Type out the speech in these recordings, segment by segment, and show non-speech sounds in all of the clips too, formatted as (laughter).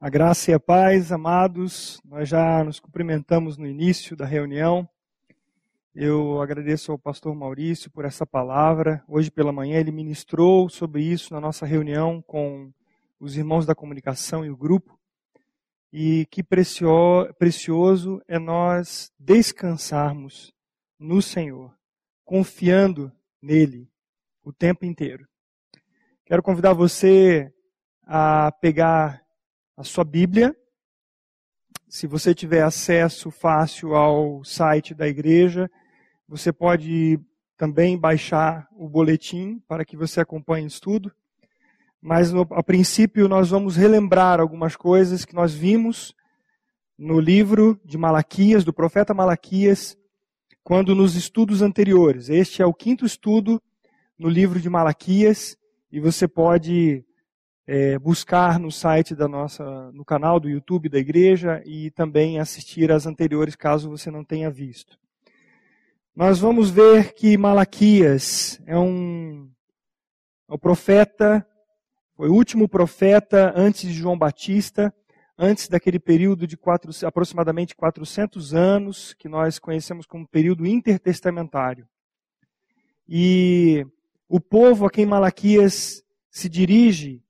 A graça e a paz, amados, nós já nos cumprimentamos no início da reunião. Eu agradeço ao pastor Maurício por essa palavra. Hoje pela manhã ele ministrou sobre isso na nossa reunião com os irmãos da comunicação e o grupo. E que precioso é nós descansarmos no Senhor, confiando nele o tempo inteiro. Quero convidar você a pegar a sua Bíblia. Se você tiver acesso fácil ao site da igreja, você pode também baixar o boletim para que você acompanhe o estudo. Mas no, a princípio nós vamos relembrar algumas coisas que nós vimos no livro de Malaquias, do profeta Malaquias, quando nos estudos anteriores. Este é o quinto estudo no livro de Malaquias e você pode é, buscar no site da nossa, no canal do YouTube da igreja e também assistir às anteriores, caso você não tenha visto. Nós vamos ver que Malaquias é um, é o profeta, foi o último profeta antes de João Batista, antes daquele período de quatro, aproximadamente 400 anos, que nós conhecemos como período intertestamentário. E o povo a quem Malaquias se dirige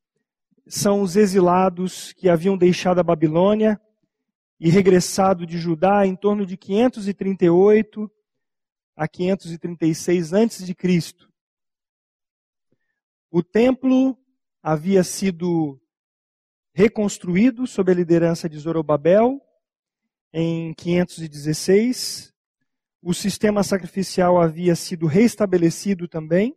são os exilados que haviam deixado a Babilônia e regressado de Judá em torno de 538 a 536 antes de Cristo. O templo havia sido reconstruído sob a liderança de Zorobabel em 516. O sistema sacrificial havia sido restabelecido também.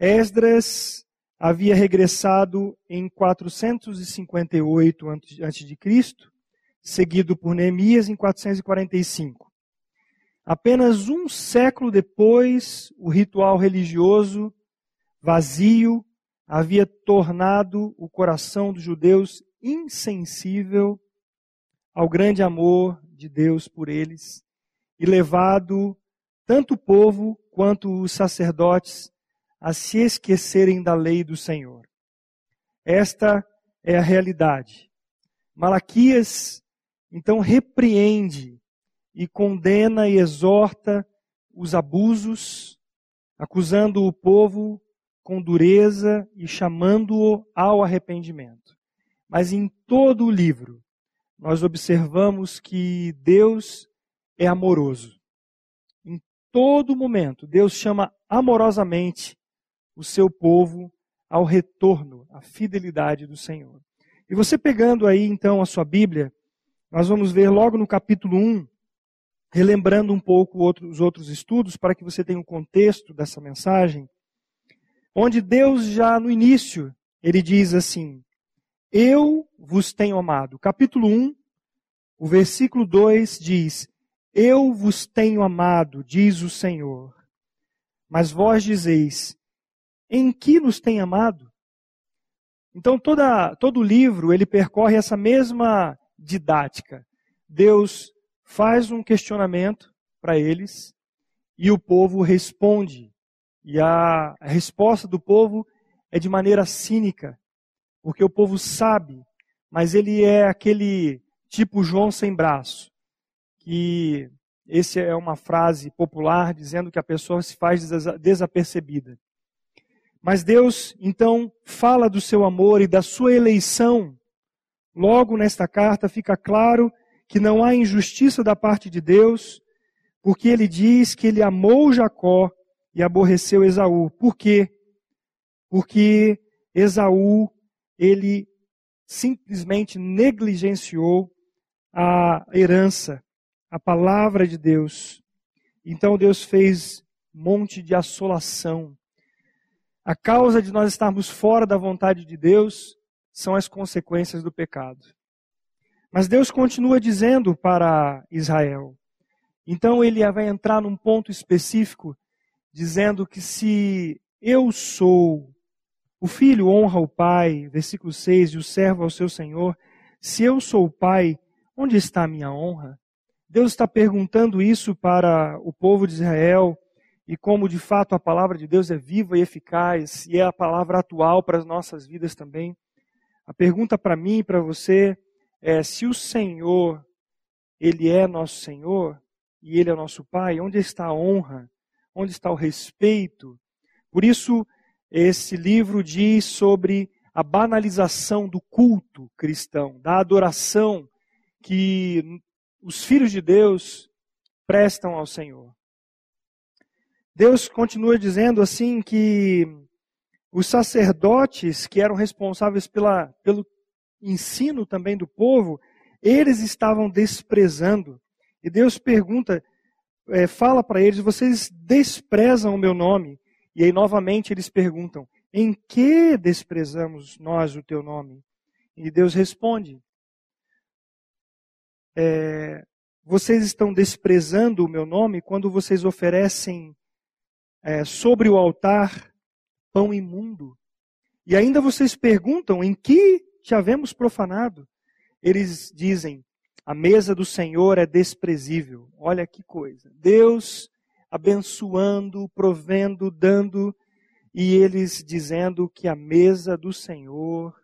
Esdras havia regressado em 458 a.C., seguido por Neemias em 445. Apenas um século depois, o ritual religioso vazio havia tornado o coração dos judeus insensível ao grande amor de Deus por eles e levado tanto o povo quanto os sacerdotes a se esquecerem da lei do Senhor. Esta é a realidade. Malaquias, então, repreende e condena e exorta os abusos, acusando o povo com dureza e chamando-o ao arrependimento. Mas em todo o livro, nós observamos que Deus é amoroso. Em todo momento, Deus chama amorosamente o seu povo ao retorno, à fidelidade do Senhor. E você pegando aí então a sua Bíblia, nós vamos ver logo no capítulo 1, relembrando um pouco os outros estudos, para que você tenha um contexto dessa mensagem, onde Deus já no início, ele diz assim: Eu vos tenho amado. Capítulo 1, o versículo 2 diz: Eu vos tenho amado, diz o Senhor. Mas vós dizeis: em que nos tem amado. Então toda, todo o livro ele percorre essa mesma didática. Deus faz um questionamento para eles e o povo responde. E a, resposta do povo é de maneira cínica, porque o povo sabe, mas ele é aquele tipo João sem braço, que esse é uma frase popular dizendo que a pessoa se faz desapercebida. Mas Deus, então, fala do seu amor e da sua eleição. Logo nesta carta fica claro que não há injustiça da parte de Deus, porque ele diz que ele amou Jacó e aborreceu Esaú. Por quê? Porque Esaú, ele simplesmente negligenciou a herança, a palavra de Deus. Então Deus fez monte de assolação a causa de nós estarmos fora da vontade de Deus são as consequências do pecado. Mas Deus continua dizendo para Israel. Então ele vai entrar num ponto específico, dizendo que se eu sou, o filho honra o pai, versículo 6, e o servo ao seu senhor, se eu sou o pai, onde está a minha honra? Deus está perguntando isso para o povo de Israel, e como de fato a palavra de Deus é viva e eficaz e é a palavra atual para as nossas vidas também. A pergunta para mim e para você é: se o Senhor, Ele é nosso Senhor e Ele é nosso Pai, onde está a honra? Onde está o respeito? Por isso, esse livro diz sobre a banalização do culto cristão, da adoração que os filhos de Deus prestam ao Senhor. Deus continua dizendo assim que os sacerdotes que eram responsáveis pela, pelo ensino também do povo, eles estavam desprezando. E Deus pergunta, é, fala para eles: vocês desprezam o meu nome. E aí novamente eles perguntam: em que desprezamos nós o teu nome? E Deus responde: é, vocês estão desprezando o meu nome quando vocês oferecem é, sobre o altar pão imundo. E ainda vocês perguntam em que te havemos profanado. Eles dizem: a mesa do Senhor é desprezível. Olha que coisa. Deus abençoando, provendo, dando, e eles dizendo que a mesa do Senhor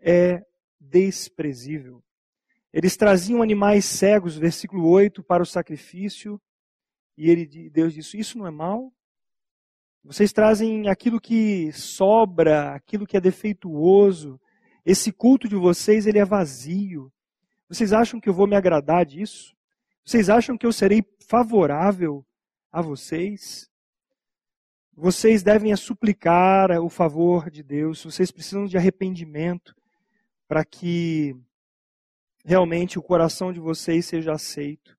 é desprezível. Eles traziam animais cegos, versículo 8, para o sacrifício, e ele, Deus disse: Isso não é mal? Vocês trazem aquilo que sobra, aquilo que é defeituoso. Esse culto de vocês, ele é vazio. Vocês acham que eu vou me agradar disso? Vocês acham que eu serei favorável a vocês. Vocês devem suplicar o favor de Deus, vocês precisam de arrependimento para que realmente o coração de vocês seja aceito.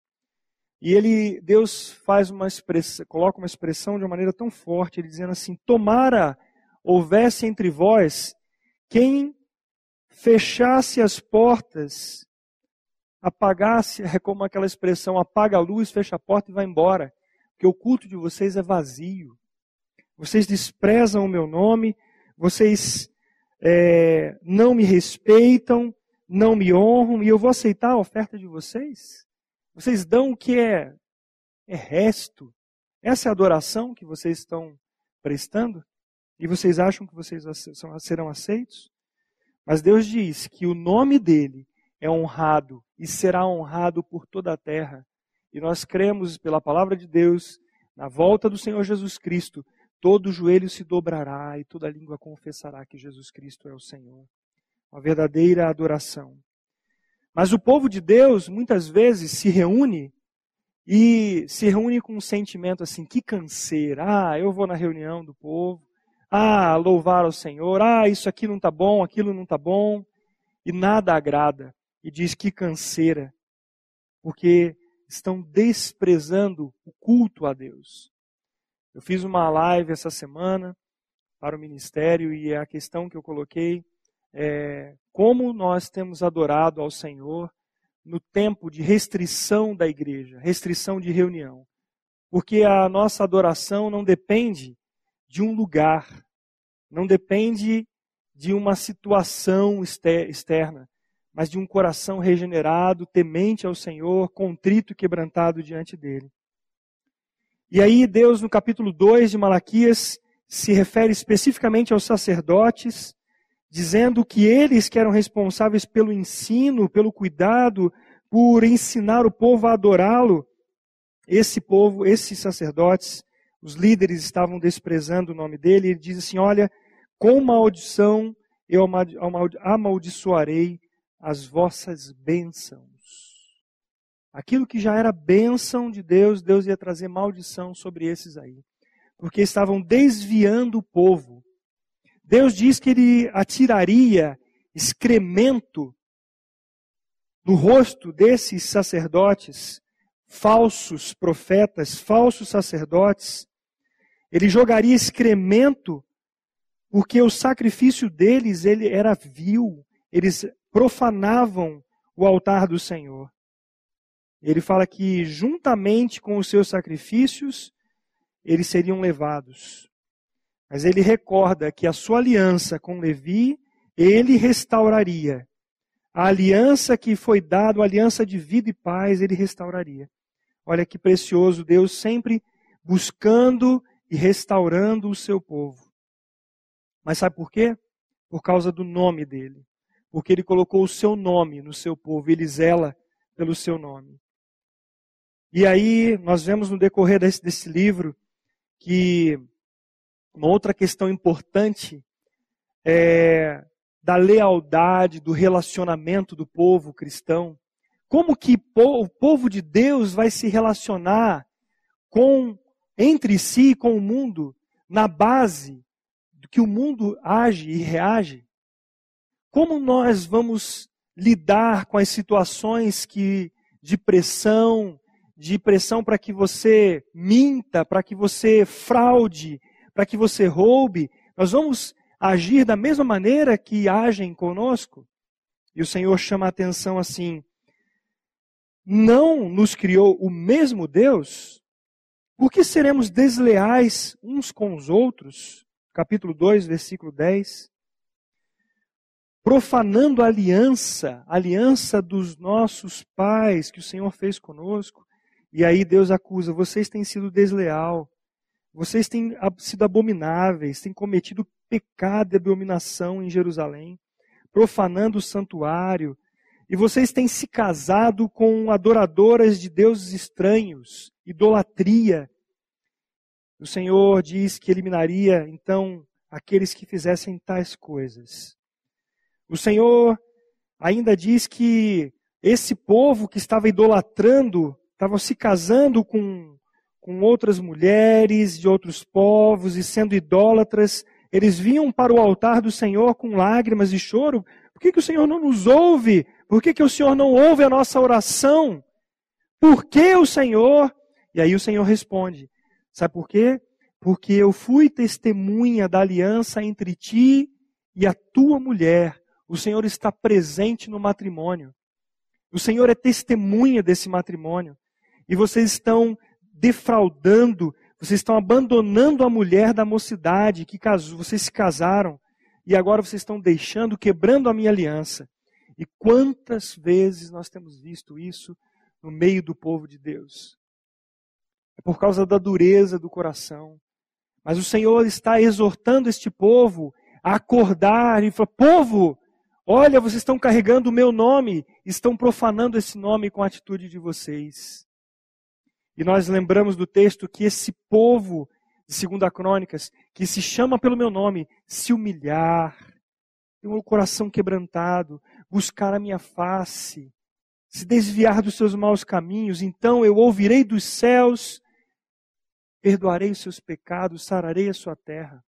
E ele, Deus faz uma expressão, coloca uma expressão de uma maneira tão forte, ele dizendo assim: Tomara houvesse entre vós quem fechasse as portas, apagasse, é como aquela expressão, apaga a luz, fecha a porta e vai embora porque o culto de vocês é vazio. Vocês desprezam o meu nome, vocês é, não me respeitam, não me honram, e eu vou aceitar a oferta de vocês? Vocês dão o que é, é resto. Essa é a adoração que vocês estão prestando? E vocês acham que vocês serão aceitos? Mas Deus diz que o nome dele é honrado e será honrado por toda a terra. E nós cremos pela palavra de Deus, na volta do Senhor Jesus Cristo, todo joelho se dobrará e toda língua confessará que Jesus Cristo é o Senhor. Uma verdadeira adoração. Mas o povo de Deus muitas vezes se reúne e se reúne com um sentimento assim, que canseira. Ah, eu vou na reunião do povo. Ah, louvar ao Senhor. Ah, isso aqui não está bom, aquilo não está bom. E nada agrada. E diz que canseira. Porque estão desprezando o culto a Deus. Eu fiz uma live essa semana para o ministério e a questão que eu coloquei é como nós temos adorado ao Senhor no tempo de restrição da igreja, restrição de reunião. Porque a nossa adoração não depende de um lugar, não depende de uma situação externa, mas de um coração regenerado, temente ao Senhor, contrito e quebrantado diante dele. E aí, Deus, no capítulo 2 de Malaquias, se refere especificamente aos sacerdotes, dizendo que eles que eram responsáveis pelo ensino, pelo cuidado, por ensinar o povo a adorá-lo, esse povo, esses sacerdotes, os líderes estavam desprezando o nome dele. Ele diz assim: Olha, com maldição eu amaldiçoarei as vossas bênçãos. Aquilo que já era bênção de Deus, Deus ia trazer maldição sobre esses aí. Porque estavam desviando o povo. Deus diz que ele atiraria excremento no rosto desses sacerdotes, falsos profetas, falsos sacerdotes. Ele jogaria excremento porque o sacrifício deles ele era vil. Eles profanavam o altar do Senhor. Ele fala que juntamente com os seus sacrifícios, eles seriam levados. Mas ele recorda que a sua aliança com Levi, ele restauraria. A aliança que foi dada, a aliança de vida e paz, ele restauraria. Olha que precioso, Deus sempre buscando e restaurando o seu povo. Mas sabe por quê? por causa do nome dele, porque ele colocou o seu nome no seu povo, ele zela pelo seu nome. E aí nós vemos no decorrer desse, desse livro que uma outra questão importante é da lealdade, do relacionamento do povo cristão. Como que o povo de Deus vai se relacionar com entre si com o mundo na base do que o mundo age e reage? Como nós vamos lidar com as situações que de pressão, de pressão para que você minta, para que você fraude, para que você roube? Nós vamos agir da mesma maneira que agem conosco? E o Senhor chama a atenção assim: não nos criou o mesmo Deus? Por que seremos desleais uns com os outros? Capítulo 2, versículo 10. Profanando a aliança, a aliança dos nossos pais que o Senhor fez conosco. E aí Deus acusa: vocês têm sido desleal, vocês têm sido abomináveis, têm cometido pecado e abominação em Jerusalém, profanando o santuário, e vocês têm se casado com adoradoras de deuses estranhos, idolatria. O Senhor diz que eliminaria então aqueles que fizessem tais coisas. O Senhor ainda diz que esse povo que estava idolatrando, estava se casando com, com outras mulheres de outros povos e sendo idólatras, eles vinham para o altar do Senhor com lágrimas e choro. Por que, que o Senhor não nos ouve? Por que, que o Senhor não ouve a nossa oração? Por que o Senhor? E aí o Senhor responde: Sabe por quê? Porque eu fui testemunha da aliança entre ti e a tua mulher. O Senhor está presente no matrimônio. O Senhor é testemunha desse matrimônio. E vocês estão defraudando vocês estão abandonando a mulher da mocidade que casou, vocês se casaram e agora vocês estão deixando, quebrando a minha aliança. E quantas vezes nós temos visto isso no meio do povo de Deus? É por causa da dureza do coração. Mas o Senhor está exortando este povo a acordar e falar: povo, olha, vocês estão carregando o meu nome, estão profanando esse nome com a atitude de vocês. E nós lembramos do texto que esse povo de Segunda Crônicas, que se chama pelo meu nome, se humilhar, ter um coração quebrantado, buscar a minha face, se desviar dos seus maus caminhos, então eu ouvirei dos céus, perdoarei os seus pecados, sararei a sua terra.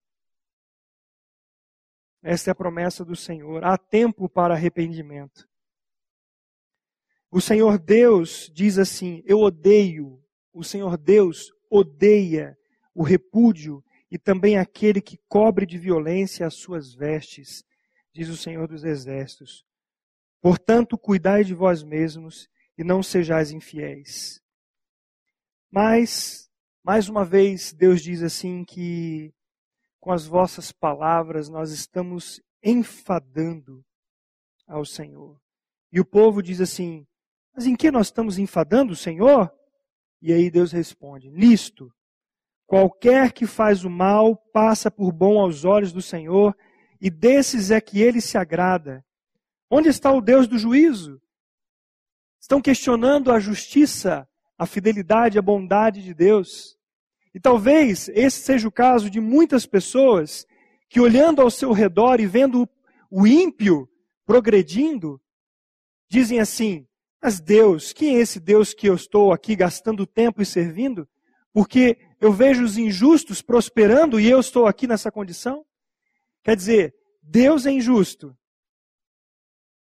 Esta é a promessa do Senhor. Há tempo para arrependimento. O Senhor Deus diz assim: Eu odeio o Senhor Deus odeia o repúdio e também aquele que cobre de violência as suas vestes, diz o Senhor dos Exércitos. Portanto, cuidai de vós mesmos e não sejais infiéis. Mas, mais uma vez, Deus diz assim que com as vossas palavras nós estamos enfadando ao Senhor. E o povo diz assim: Mas em que nós estamos enfadando o Senhor? E aí Deus responde: Nisto, qualquer que faz o mal passa por bom aos olhos do Senhor, e desses é que ele se agrada. Onde está o Deus do juízo? Estão questionando a justiça, a fidelidade, a bondade de Deus. E talvez esse seja o caso de muitas pessoas que, olhando ao seu redor e vendo o ímpio progredindo, dizem assim: mas Deus, quem é esse Deus que eu estou aqui gastando tempo e servindo? Porque eu vejo os injustos prosperando e eu estou aqui nessa condição? Quer dizer, Deus é injusto.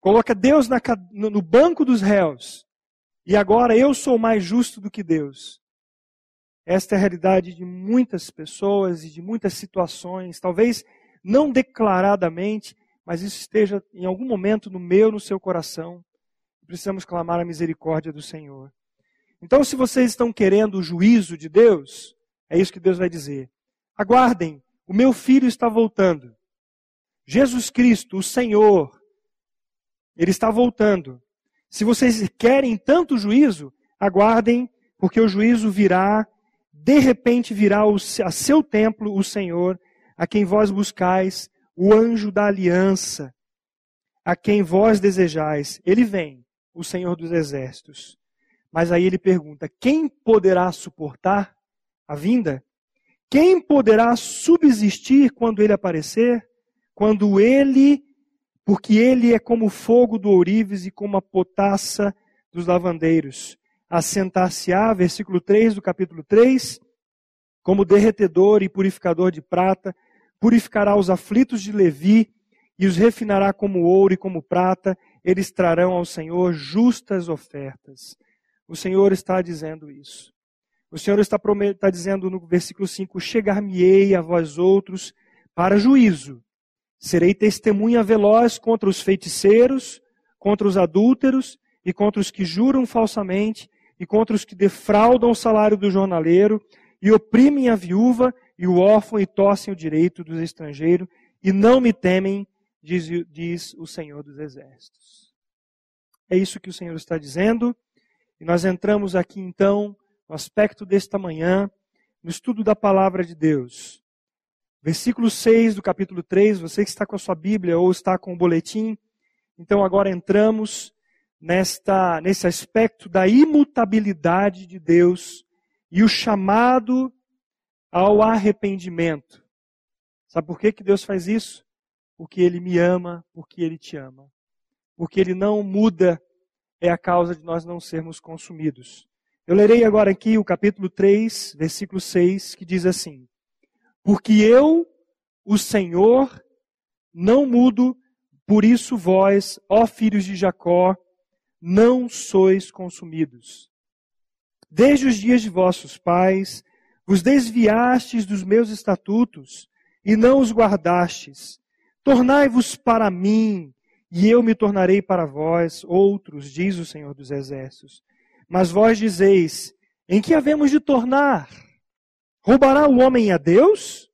Coloca Deus na, no banco dos réus. E agora eu sou mais justo do que Deus. Esta é a realidade de muitas pessoas e de muitas situações, talvez não declaradamente, mas isso esteja em algum momento no meu, no seu coração precisamos clamar a misericórdia do Senhor. Então, se vocês estão querendo o juízo de Deus, é isso que Deus vai dizer. Aguardem, o meu filho está voltando. Jesus Cristo, o Senhor, ele está voltando. Se vocês querem tanto juízo, aguardem, porque o juízo virá, de repente virá a seu templo o Senhor, a quem vós buscais, o anjo da aliança, a quem vós desejais. Ele vem, o Senhor dos exércitos. Mas aí ele pergunta: quem poderá suportar a vinda? Quem poderá subsistir quando ele aparecer? Quando ele, porque ele é como o fogo do ourives e como a potassa dos lavandeiros. Assentar-se-á, versículo 3 do capítulo 3, como derretedor e purificador de prata, purificará os aflitos de Levi e os refinará como ouro e como prata, eles trarão ao Senhor justas ofertas. O Senhor está dizendo isso. O Senhor está, está dizendo no versículo 5: Chegar-me-ei a vós outros para juízo. Serei testemunha veloz contra os feiticeiros, contra os adúlteros e contra os que juram falsamente e contra os que defraudam o salário do jornaleiro e oprimem a viúva e o órfão e torcem o direito dos estrangeiros e não me temem, diz, diz o Senhor dos Exércitos. É isso que o Senhor está dizendo. E nós entramos aqui então no aspecto desta manhã, no estudo da palavra de Deus. Versículo 6 do capítulo 3, você que está com a sua Bíblia ou está com o boletim, então agora entramos nesta, nesse aspecto da imutabilidade de Deus e o chamado ao arrependimento. Sabe por que, que Deus faz isso? Porque Ele me ama, porque Ele te ama. Porque Ele não muda, é a causa de nós não sermos consumidos. Eu lerei agora aqui o capítulo 3, versículo 6, que diz assim: Porque eu, o Senhor, não mudo, por isso vós, ó filhos de Jacó, não sois consumidos. Desde os dias de vossos pais, vos desviastes dos meus estatutos e não os guardastes. Tornai-vos para mim, e eu me tornarei para vós outros, diz o Senhor dos Exércitos. Mas vós dizeis: em que havemos de tornar? Roubará o homem a Deus?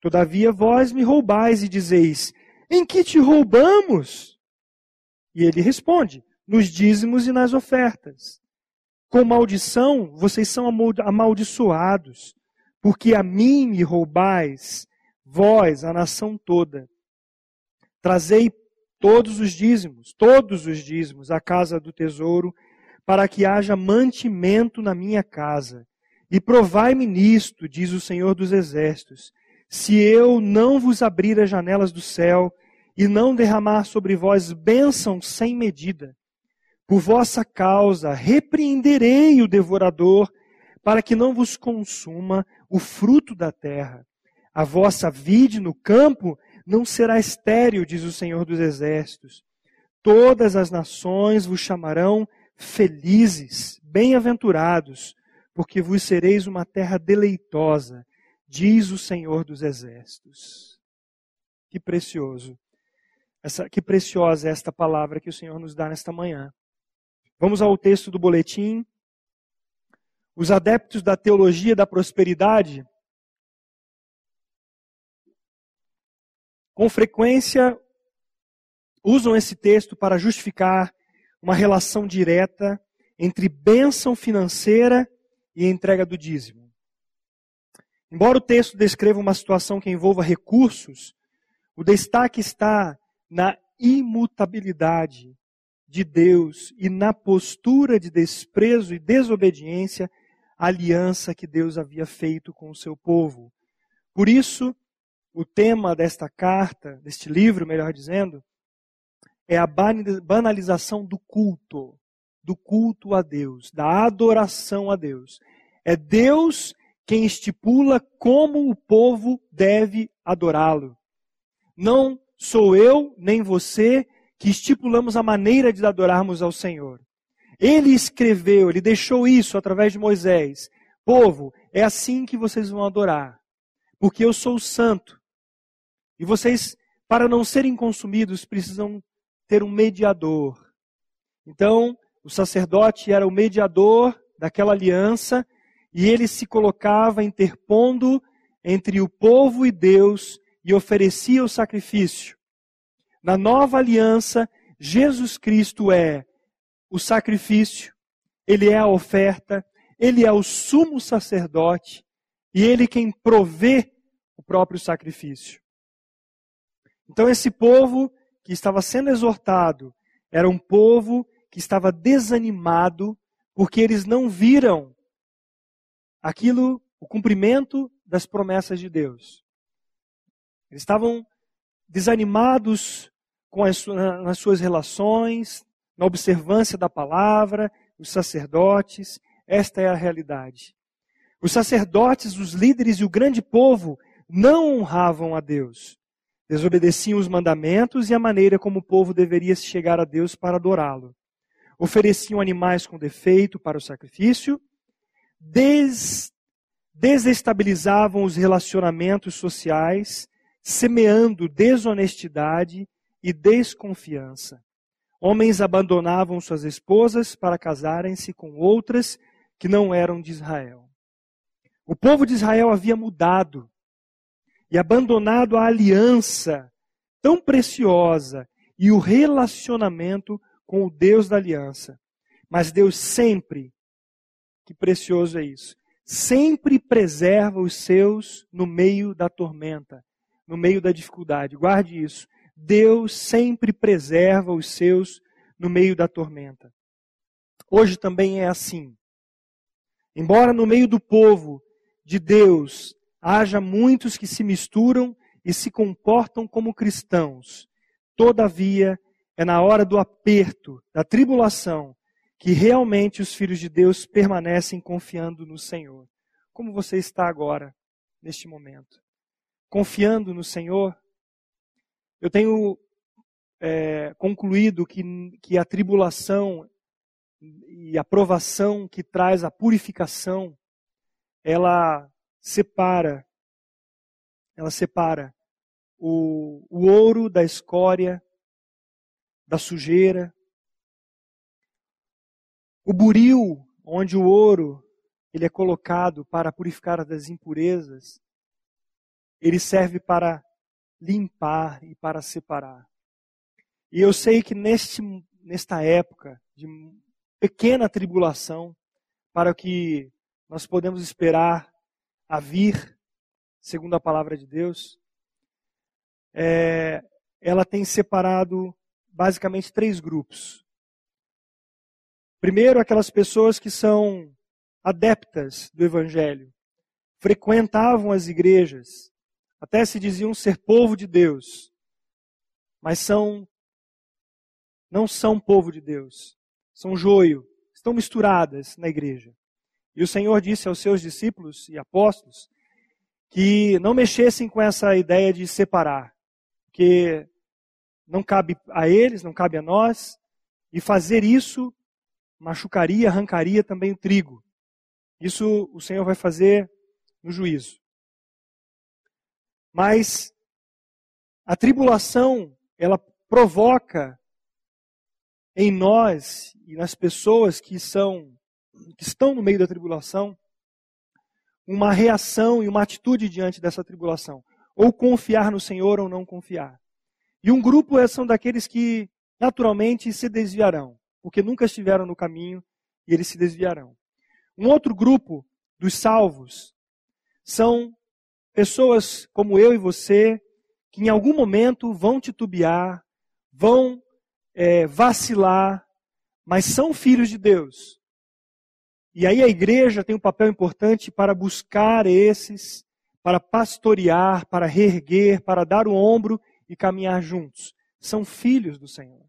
Todavia vós me roubais e dizeis: em que te roubamos? E ele responde: nos dízimos e nas ofertas. Com maldição vocês são amaldiçoados, porque a mim me roubais, vós, a nação toda. Trazei todos os dízimos, todos os dízimos, à casa do tesouro, para que haja mantimento na minha casa. E provai-me nisto, diz o Senhor dos Exércitos, se eu não vos abrir as janelas do céu e não derramar sobre vós bênção sem medida. Por vossa causa repreenderei o devorador, para que não vos consuma o fruto da terra. A vossa vide no campo não será estéril, diz o Senhor dos Exércitos. Todas as nações vos chamarão Felizes, bem-aventurados, porque vos sereis uma terra deleitosa, diz o Senhor dos Exércitos. Que precioso. Essa, que preciosa é esta palavra que o Senhor nos dá nesta manhã. Vamos ao texto do boletim. Os adeptos da teologia da prosperidade, com frequência, usam esse texto para justificar uma relação direta entre bênção financeira e entrega do dízimo. Embora o texto descreva uma situação que envolva recursos, o destaque está na imutabilidade de Deus e na postura de desprezo e desobediência à aliança que Deus havia feito com o seu povo. Por isso, o tema desta carta, deste livro, melhor dizendo, é a banalização do culto, do culto a Deus, da adoração a Deus. É Deus quem estipula como o povo deve adorá-lo. Não sou eu nem você que estipulamos a maneira de adorarmos ao Senhor. Ele escreveu, ele deixou isso através de Moisés. Povo, é assim que vocês vão adorar, porque eu sou santo. E vocês, para não serem consumidos, precisam ter um mediador. Então, o sacerdote era o mediador daquela aliança e ele se colocava interpondo entre o povo e Deus e oferecia o sacrifício. Na nova aliança, Jesus Cristo é o sacrifício, ele é a oferta, ele é o sumo sacerdote e ele quem provê o próprio sacrifício. Então, esse povo que estava sendo exortado era um povo que estava desanimado porque eles não viram aquilo, o cumprimento das promessas de Deus. Eles estavam desanimados com as, nas suas relações, na observância da palavra, os sacerdotes. Esta é a realidade. Os sacerdotes, os líderes e o grande povo não honravam a Deus. Desobedeciam os mandamentos e a maneira como o povo deveria chegar a Deus para adorá-lo. Ofereciam animais com defeito para o sacrifício, des, desestabilizavam os relacionamentos sociais, semeando desonestidade e desconfiança. Homens abandonavam suas esposas para casarem-se com outras que não eram de Israel. O povo de Israel havia mudado e abandonado a aliança tão preciosa e o relacionamento com o Deus da aliança. Mas Deus sempre, que precioso é isso, sempre preserva os seus no meio da tormenta, no meio da dificuldade. Guarde isso. Deus sempre preserva os seus no meio da tormenta. Hoje também é assim. Embora no meio do povo de Deus haja muitos que se misturam e se comportam como cristãos, todavia é na hora do aperto, da tribulação, que realmente os filhos de Deus permanecem confiando no Senhor. Como você está agora, neste momento? Confiando no Senhor? Eu tenho é, concluído que, que a tribulação e a provação que traz a purificação, ela separa, ela separa o, o ouro da escória, da sujeira. O buril, onde o ouro ele é colocado para purificar das impurezas, ele serve para limpar e para separar. E eu sei que neste, nesta época de pequena tribulação, para o que nós podemos esperar a vir, segundo a palavra de Deus, é, ela tem separado basicamente três grupos. Primeiro, aquelas pessoas que são adeptas do Evangelho, frequentavam as igrejas, até se diziam ser povo de Deus, mas são não são povo de Deus, são joio, estão misturadas na igreja. E o Senhor disse aos seus discípulos e apóstolos que não mexessem com essa ideia de separar, que não cabe a eles, não cabe a nós, e fazer isso machucaria, arrancaria também o trigo. Isso o Senhor vai fazer no juízo. Mas a tribulação, ela provoca em nós e nas pessoas que são que estão no meio da tribulação uma reação e uma atitude diante dessa tribulação, ou confiar no Senhor ou não confiar. E um grupo é, são daqueles que naturalmente se desviarão, porque nunca estiveram no caminho e eles se desviarão. Um outro grupo dos salvos são Pessoas como eu e você, que em algum momento vão titubear, vão é, vacilar, mas são filhos de Deus. E aí a igreja tem um papel importante para buscar esses, para pastorear, para reerguer, para dar o ombro e caminhar juntos. São filhos do Senhor.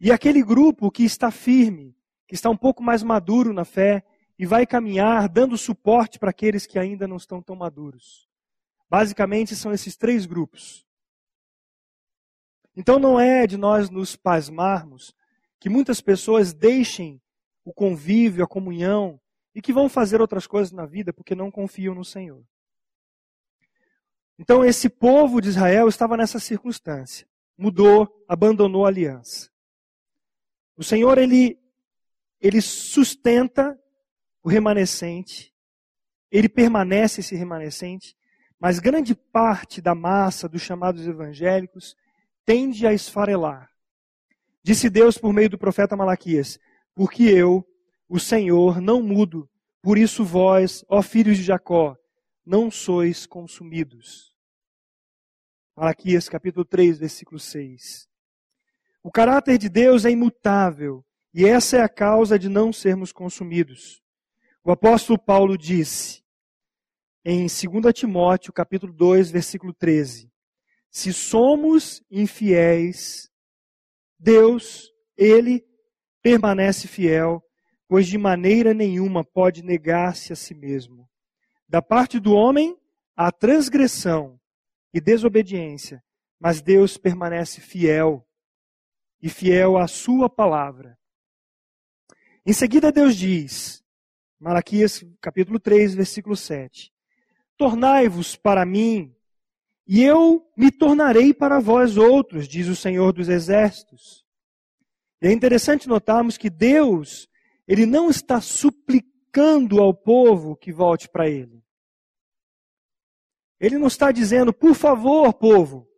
E aquele grupo que está firme, que está um pouco mais maduro na fé, e vai caminhar dando suporte para aqueles que ainda não estão tão maduros. Basicamente são esses três grupos. Então não é de nós nos pasmarmos que muitas pessoas deixem o convívio, a comunhão e que vão fazer outras coisas na vida porque não confiam no Senhor. Então esse povo de Israel estava nessa circunstância. Mudou, abandonou a aliança. O Senhor ele ele sustenta o remanescente, ele permanece esse remanescente, mas grande parte da massa dos chamados evangélicos tende a esfarelar. Disse Deus por meio do profeta Malaquias: Porque eu, o Senhor, não mudo, por isso vós, ó filhos de Jacó, não sois consumidos. Malaquias capítulo 3, versículo 6. O caráter de Deus é imutável e essa é a causa de não sermos consumidos. O apóstolo Paulo disse em 2 Timóteo capítulo 2, versículo 13: Se somos infiéis, Deus, ele permanece fiel, pois de maneira nenhuma pode negar-se a si mesmo. Da parte do homem, há transgressão e desobediência, mas Deus permanece fiel e fiel à sua palavra. Em seguida, Deus diz, Malaquias capítulo 3, versículo 7: Tornai-vos para mim, e eu me tornarei para vós outros, diz o Senhor dos Exércitos. E é interessante notarmos que Deus, ele não está suplicando ao povo que volte para ele. Ele não está dizendo, por favor, povo,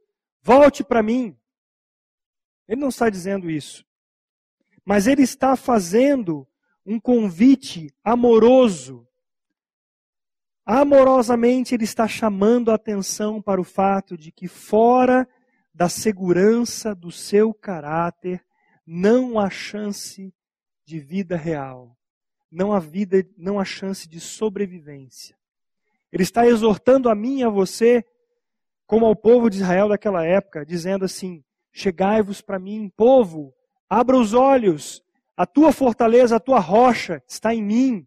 volte para mim. Ele não está dizendo isso. Mas ele está fazendo um convite amoroso. Amorosamente, ele está chamando a atenção para o fato de que, fora da segurança do seu caráter, não há chance de vida real. Não há vida, não há chance de sobrevivência. Ele está exortando a mim e a você, como ao povo de Israel daquela época, dizendo assim: Chegai-vos para mim, povo, abra os olhos, a tua fortaleza, a tua rocha está em mim.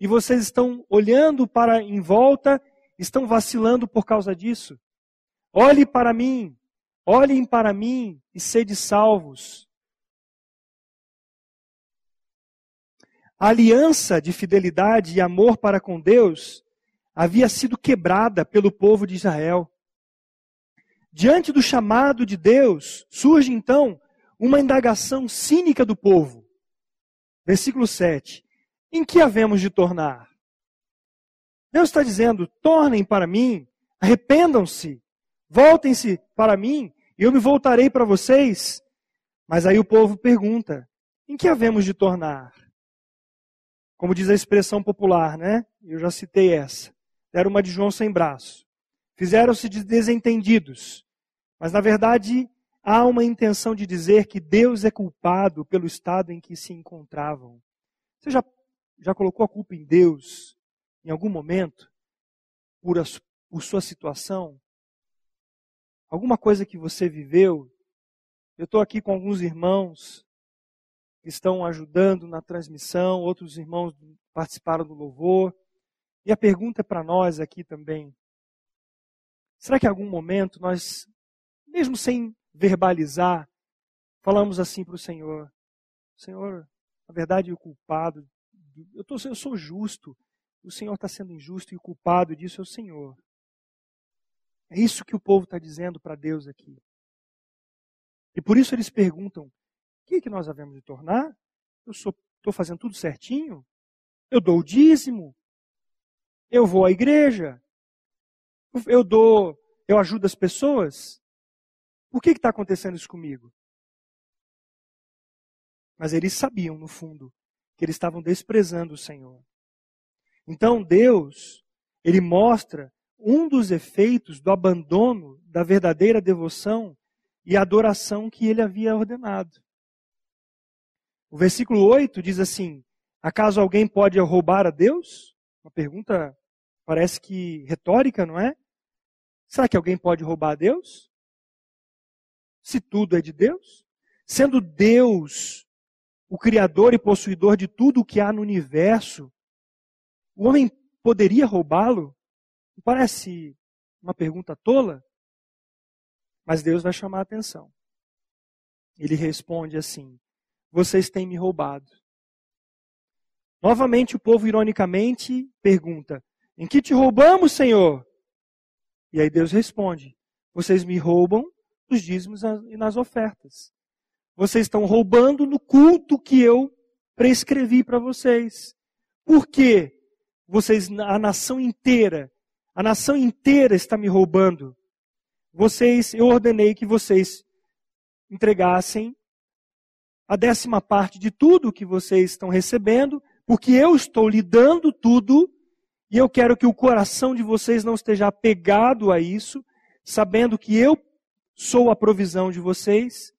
E vocês estão olhando para em volta, estão vacilando por causa disso. Olhe para mim, olhem para mim e sede salvos. A aliança de fidelidade e amor para com Deus havia sido quebrada pelo povo de Israel. Diante do chamado de Deus, surge então uma indagação cínica do povo. Versículo 7. Em que havemos de tornar? Deus está dizendo: tornem para mim, arrependam-se, voltem-se para mim, e eu me voltarei para vocês. Mas aí o povo pergunta: em que havemos de tornar? Como diz a expressão popular, né? Eu já citei essa deram uma de João sem braço. Fizeram-se de desentendidos. Mas, na verdade, há uma intenção de dizer que Deus é culpado pelo estado em que se encontravam. Você já, já colocou a culpa em Deus em algum momento por, a, por sua situação? Alguma coisa que você viveu? Eu estou aqui com alguns irmãos estão ajudando na transmissão, outros irmãos participaram do louvor. E a pergunta é para nós aqui também: será que em algum momento nós, mesmo sem verbalizar, falamos assim para o Senhor: Senhor, na verdade, o culpado, eu, tô, eu sou justo, o Senhor está sendo injusto e o culpado disso é o Senhor. É isso que o povo está dizendo para Deus aqui. E por isso eles perguntam: é que nós havemos de tornar? Eu estou fazendo tudo certinho? Eu dou o dízimo? Eu vou à igreja. Eu dou, eu ajudo as pessoas. Por que está acontecendo isso comigo? Mas eles sabiam, no fundo, que eles estavam desprezando o Senhor. Então Deus, ele mostra um dos efeitos do abandono da verdadeira devoção e adoração que ele havia ordenado. O versículo 8 diz assim: Acaso alguém pode roubar a Deus? Uma pergunta Parece que retórica, não é? Será que alguém pode roubar a Deus? Se tudo é de Deus? Sendo Deus o criador e possuidor de tudo o que há no universo, o homem poderia roubá-lo? Parece uma pergunta tola, mas Deus vai chamar a atenção. Ele responde assim: Vocês têm me roubado. Novamente, o povo, ironicamente, pergunta: em que te roubamos, Senhor? E aí Deus responde: Vocês me roubam nos dízimos e nas ofertas. Vocês estão roubando no culto que eu prescrevi para vocês. Por quê? Vocês, a nação inteira, a nação inteira está me roubando. Vocês, eu ordenei que vocês entregassem a décima parte de tudo que vocês estão recebendo, porque eu estou lhe dando tudo e eu quero que o coração de vocês não esteja apegado a isso, sabendo que eu sou a provisão de vocês,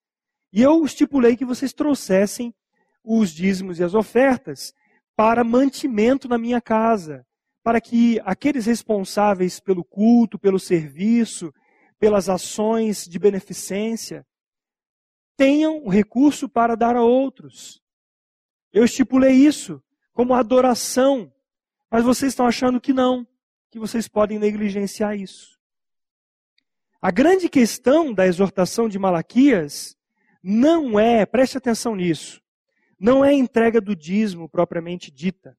e eu estipulei que vocês trouxessem os dízimos e as ofertas para mantimento na minha casa, para que aqueles responsáveis pelo culto, pelo serviço, pelas ações de beneficência, tenham recurso para dar a outros. Eu estipulei isso como adoração, mas vocês estão achando que não, que vocês podem negligenciar isso. A grande questão da exortação de Malaquias não é, preste atenção nisso, não é a entrega do dízimo propriamente dita,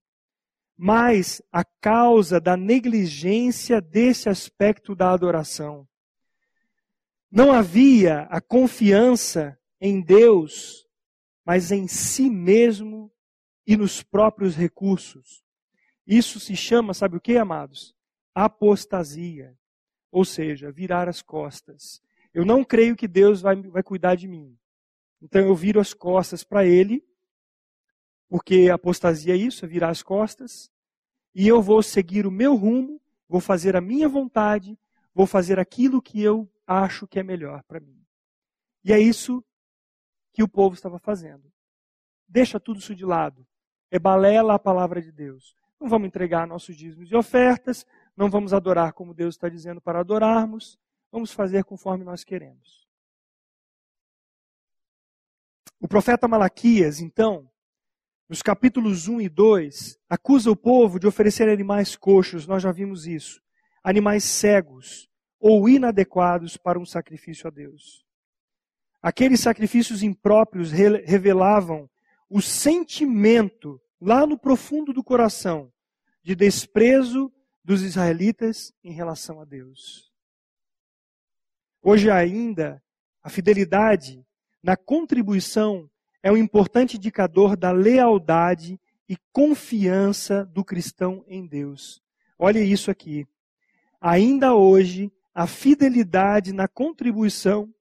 mas a causa da negligência desse aspecto da adoração. Não havia a confiança em Deus, mas em si mesmo e nos próprios recursos. Isso se chama, sabe o que, amados? Apostasia ou seja, virar as costas. Eu não creio que Deus vai, vai cuidar de mim. Então eu viro as costas para Ele, porque apostasia é isso, é virar as costas, e eu vou seguir o meu rumo, vou fazer a minha vontade, vou fazer aquilo que eu acho que é melhor para mim. E é isso que o povo estava fazendo. Deixa tudo isso de lado. É balela a palavra de Deus. Não vamos entregar nossos dízimos e ofertas, não vamos adorar como Deus está dizendo para adorarmos, vamos fazer conforme nós queremos. O profeta Malaquias, então, nos capítulos 1 e 2, acusa o povo de oferecer animais coxos, nós já vimos isso, animais cegos ou inadequados para um sacrifício a Deus. Aqueles sacrifícios impróprios revelavam o sentimento lá no profundo do coração de desprezo dos israelitas em relação a Deus. Hoje ainda, a fidelidade na contribuição é um importante indicador da lealdade e confiança do cristão em Deus. Olha isso aqui. Ainda hoje, a fidelidade na contribuição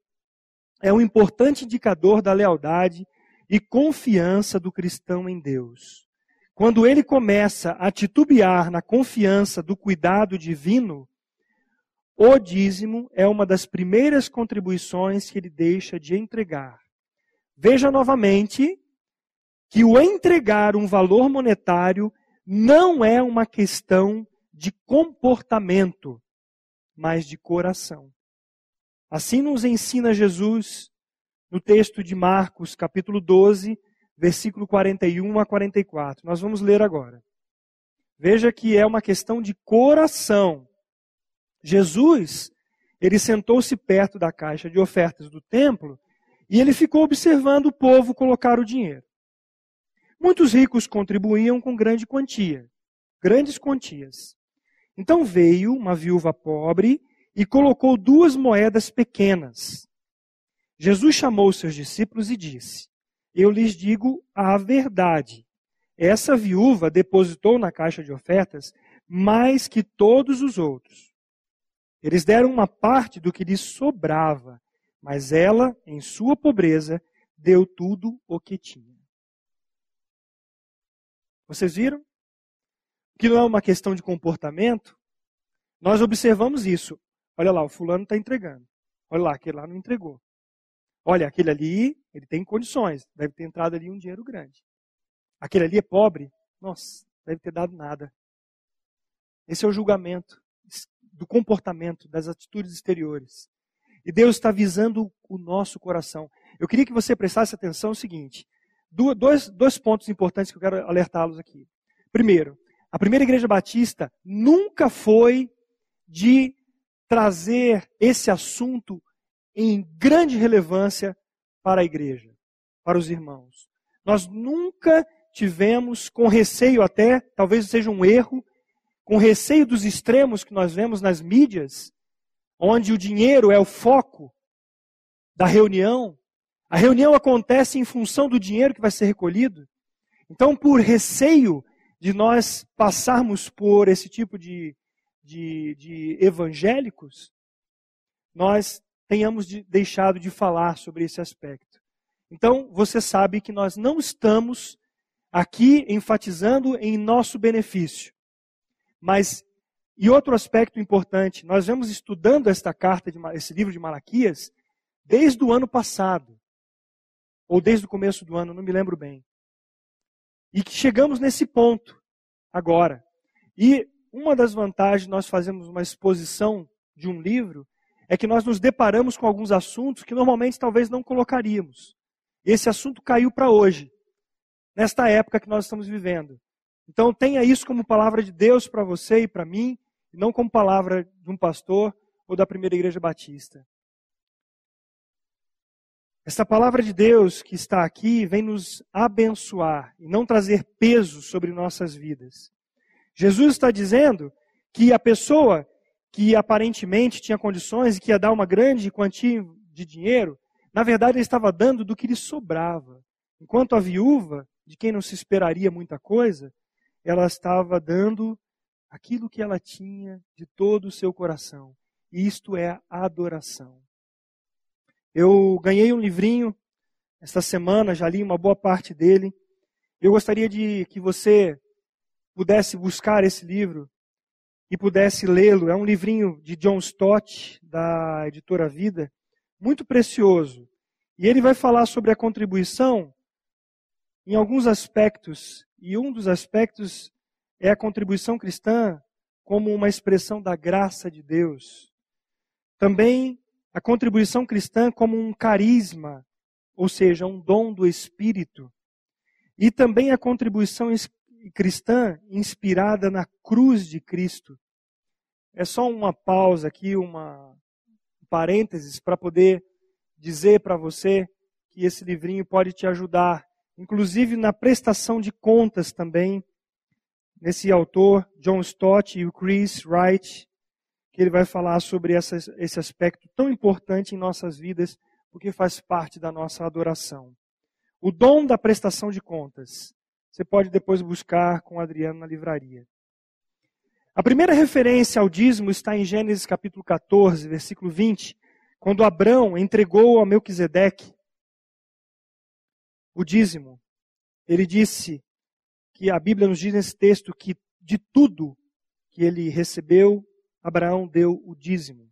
é um importante indicador da lealdade e confiança do cristão em Deus. Quando ele começa a titubear na confiança do cuidado divino, o dízimo é uma das primeiras contribuições que ele deixa de entregar. Veja novamente que o entregar um valor monetário não é uma questão de comportamento, mas de coração. Assim nos ensina Jesus no texto de Marcos, capítulo 12, versículo 41 a 44. Nós vamos ler agora. Veja que é uma questão de coração. Jesus, ele sentou-se perto da caixa de ofertas do templo e ele ficou observando o povo colocar o dinheiro. Muitos ricos contribuíam com grande quantia, grandes quantias. Então veio uma viúva pobre e colocou duas moedas pequenas. Jesus chamou seus discípulos e disse: eu lhes digo a verdade. Essa viúva depositou na caixa de ofertas mais que todos os outros. Eles deram uma parte do que lhes sobrava, mas ela, em sua pobreza, deu tudo o que tinha. Vocês viram? Que não é uma questão de comportamento. Nós observamos isso. Olha lá, o fulano está entregando. Olha lá, aquele lá não entregou. Olha, aquele ali, ele tem condições, deve ter entrado ali um dinheiro grande. Aquele ali é pobre, nossa, deve ter dado nada. Esse é o julgamento do comportamento, das atitudes exteriores. E Deus está visando o nosso coração. Eu queria que você prestasse atenção no seguinte: dois, dois pontos importantes que eu quero alertá-los aqui. Primeiro, a primeira igreja batista nunca foi de trazer esse assunto em grande relevância para a igreja, para os irmãos. Nós nunca tivemos, com receio até, talvez seja um erro, com receio dos extremos que nós vemos nas mídias, onde o dinheiro é o foco da reunião. A reunião acontece em função do dinheiro que vai ser recolhido. Então, por receio de nós passarmos por esse tipo de, de, de evangélicos, nós tenhamos de, deixado de falar sobre esse aspecto. Então, você sabe que nós não estamos aqui enfatizando em nosso benefício. Mas, e outro aspecto importante, nós vemos estudando esta carta, de, esse livro de Malaquias, desde o ano passado, ou desde o começo do ano, não me lembro bem. E que chegamos nesse ponto agora. E uma das vantagens de nós fazermos uma exposição de um livro é que nós nos deparamos com alguns assuntos que normalmente talvez não colocaríamos. Esse assunto caiu para hoje, nesta época que nós estamos vivendo. Então tenha isso como palavra de Deus para você e para mim, e não como palavra de um pastor ou da primeira igreja batista. Esta palavra de Deus que está aqui vem nos abençoar e não trazer peso sobre nossas vidas. Jesus está dizendo que a pessoa que aparentemente tinha condições e que ia dar uma grande quantia de dinheiro, na verdade ele estava dando do que lhe sobrava. Enquanto a viúva, de quem não se esperaria muita coisa, ela estava dando aquilo que ela tinha de todo o seu coração. E isto é a adoração. Eu ganhei um livrinho esta semana, já li uma boa parte dele. Eu gostaria de que você pudesse buscar esse livro e pudesse lê-lo. É um livrinho de John Stott, da editora Vida, muito precioso. E ele vai falar sobre a contribuição em alguns aspectos, e um dos aspectos é a contribuição cristã como uma expressão da graça de Deus. Também a contribuição cristã como um carisma, ou seja, um dom do Espírito. E também a contribuição cristã inspirada na cruz de Cristo. É só uma pausa aqui, uma um parênteses para poder dizer para você que esse livrinho pode te ajudar, inclusive na prestação de contas também, nesse autor, John Stott e o Chris Wright, que ele vai falar sobre essa, esse aspecto tão importante em nossas vidas, porque faz parte da nossa adoração. O dom da prestação de contas. Você pode depois buscar com Adriano na livraria. A primeira referência ao dízimo está em Gênesis capítulo 14, versículo 20, quando Abrão entregou a Melquisedeque o dízimo. Ele disse que a Bíblia nos diz nesse texto que de tudo que ele recebeu, Abraão deu o dízimo.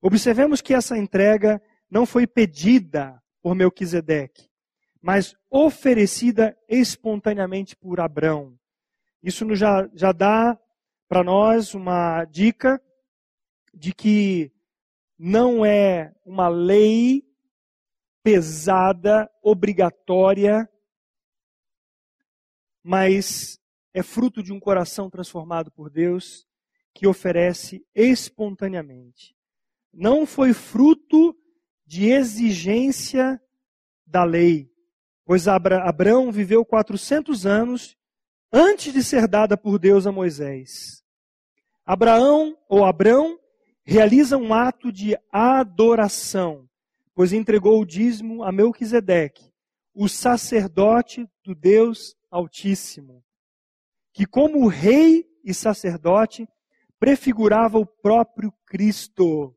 Observemos que essa entrega não foi pedida por Melquisedeque mas oferecida espontaneamente por Abrão. Isso já, já dá para nós uma dica de que não é uma lei pesada, obrigatória, mas é fruto de um coração transformado por Deus que oferece espontaneamente. Não foi fruto de exigência da lei, pois Abraão viveu 400 anos antes de ser dada por Deus a Moisés. Abraão ou Abrão realiza um ato de adoração, pois entregou o dízimo a Melquisedeque, o sacerdote do Deus Altíssimo, que como rei e sacerdote prefigurava o próprio Cristo.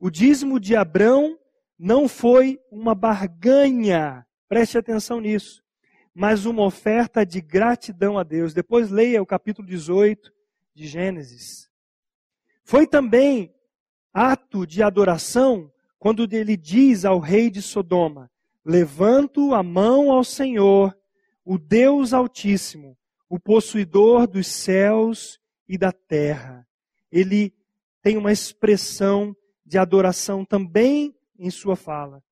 O dízimo de Abrão não foi uma barganha, preste atenção nisso, mas uma oferta de gratidão a Deus. Depois leia o capítulo 18 de Gênesis. Foi também ato de adoração quando ele diz ao rei de Sodoma: Levanto a mão ao Senhor, o Deus Altíssimo, o possuidor dos céus e da terra. Ele tem uma expressão de adoração também em sua fala.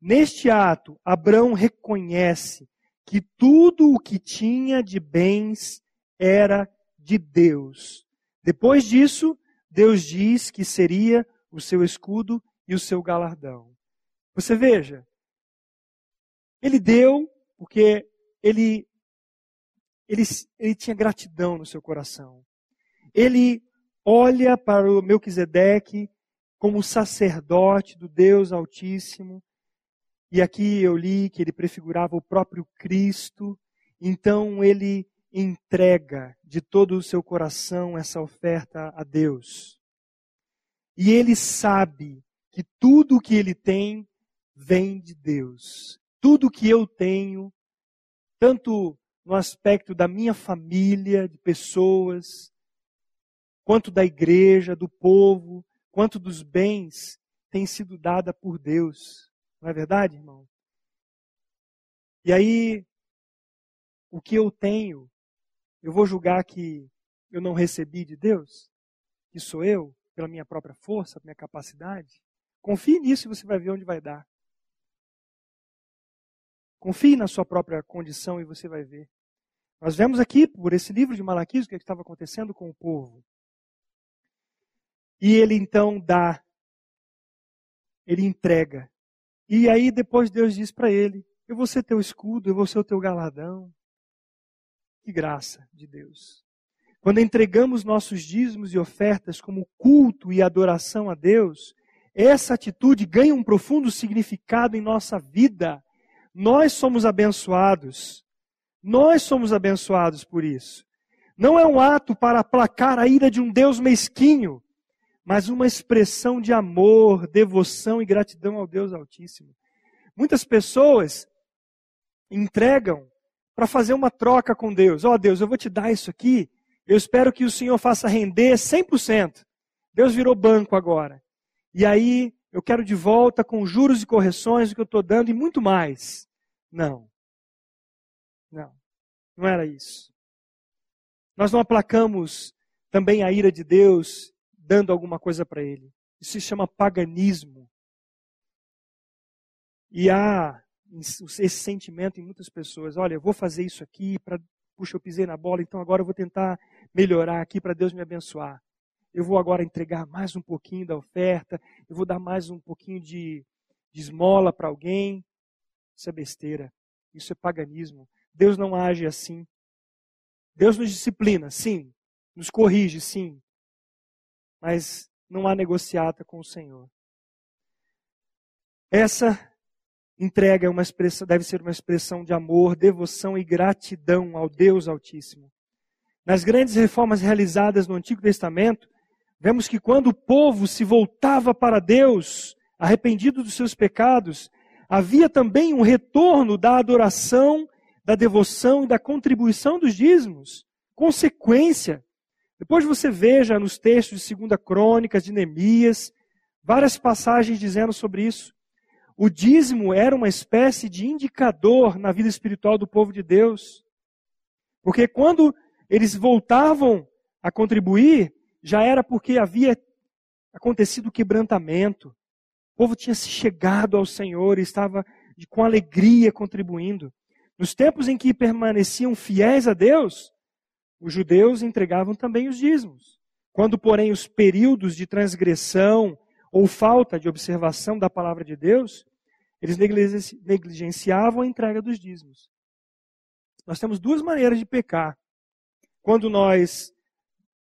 Neste ato, Abraão reconhece que tudo o que tinha de bens era de Deus. Depois disso, Deus diz que seria o seu escudo e o seu galardão. Você veja, ele deu porque ele, ele, ele tinha gratidão no seu coração. Ele olha para o Melquisedeque como sacerdote do Deus Altíssimo. E aqui eu li que ele prefigurava o próprio Cristo. Então ele entrega de todo o seu coração essa oferta a Deus. E ele sabe que tudo o que ele tem vem de Deus. Tudo que eu tenho, tanto no aspecto da minha família, de pessoas, quanto da igreja, do povo, quanto dos bens tem sido dada por Deus. Não é verdade, irmão? E aí, o que eu tenho, eu vou julgar que eu não recebi de Deus? Que sou eu, pela minha própria força, minha capacidade? Confie nisso e você vai ver onde vai dar. Confie na sua própria condição e você vai ver. Nós vemos aqui, por esse livro de Malaquias, o que estava acontecendo com o povo. E ele então dá, ele entrega. E aí depois Deus diz para ele: Eu vou ser teu escudo, eu vou ser o teu galadão. Que graça de Deus. Quando entregamos nossos dízimos e ofertas como culto e adoração a Deus, essa atitude ganha um profundo significado em nossa vida. Nós somos abençoados. Nós somos abençoados por isso. Não é um ato para aplacar a ira de um Deus mesquinho, mas uma expressão de amor, devoção e gratidão ao Deus Altíssimo. Muitas pessoas entregam para fazer uma troca com Deus. Ó oh, Deus, eu vou te dar isso aqui, eu espero que o Senhor faça render 100%. Deus virou banco agora. E aí eu quero de volta com juros e correções o que eu estou dando e muito mais. Não. Não. Não era isso. Nós não aplacamos também a ira de Deus dando alguma coisa para ele. Isso se chama paganismo. E há esse sentimento em muitas pessoas: olha, eu vou fazer isso aqui para. Puxa, eu pisei na bola, então agora eu vou tentar melhorar aqui para Deus me abençoar. Eu vou agora entregar mais um pouquinho da oferta, eu vou dar mais um pouquinho de, de esmola para alguém. Isso é besteira. Isso é paganismo. Deus não age assim. Deus nos disciplina, sim. Nos corrige, sim mas não há negociata com o Senhor. Essa entrega é uma expressão, deve ser uma expressão de amor, devoção e gratidão ao Deus Altíssimo. Nas grandes reformas realizadas no Antigo Testamento, vemos que quando o povo se voltava para Deus, arrependido dos seus pecados, havia também um retorno da adoração, da devoção e da contribuição dos dízimos. Consequência depois você veja nos textos de 2 Crônicas, de Neemias, várias passagens dizendo sobre isso. O dízimo era uma espécie de indicador na vida espiritual do povo de Deus. Porque quando eles voltavam a contribuir, já era porque havia acontecido o quebrantamento. O povo tinha se chegado ao Senhor e estava com alegria contribuindo. Nos tempos em que permaneciam fiéis a Deus, os judeus entregavam também os dízimos. Quando, porém, os períodos de transgressão ou falta de observação da palavra de Deus, eles negligenciavam a entrega dos dízimos. Nós temos duas maneiras de pecar. Quando nós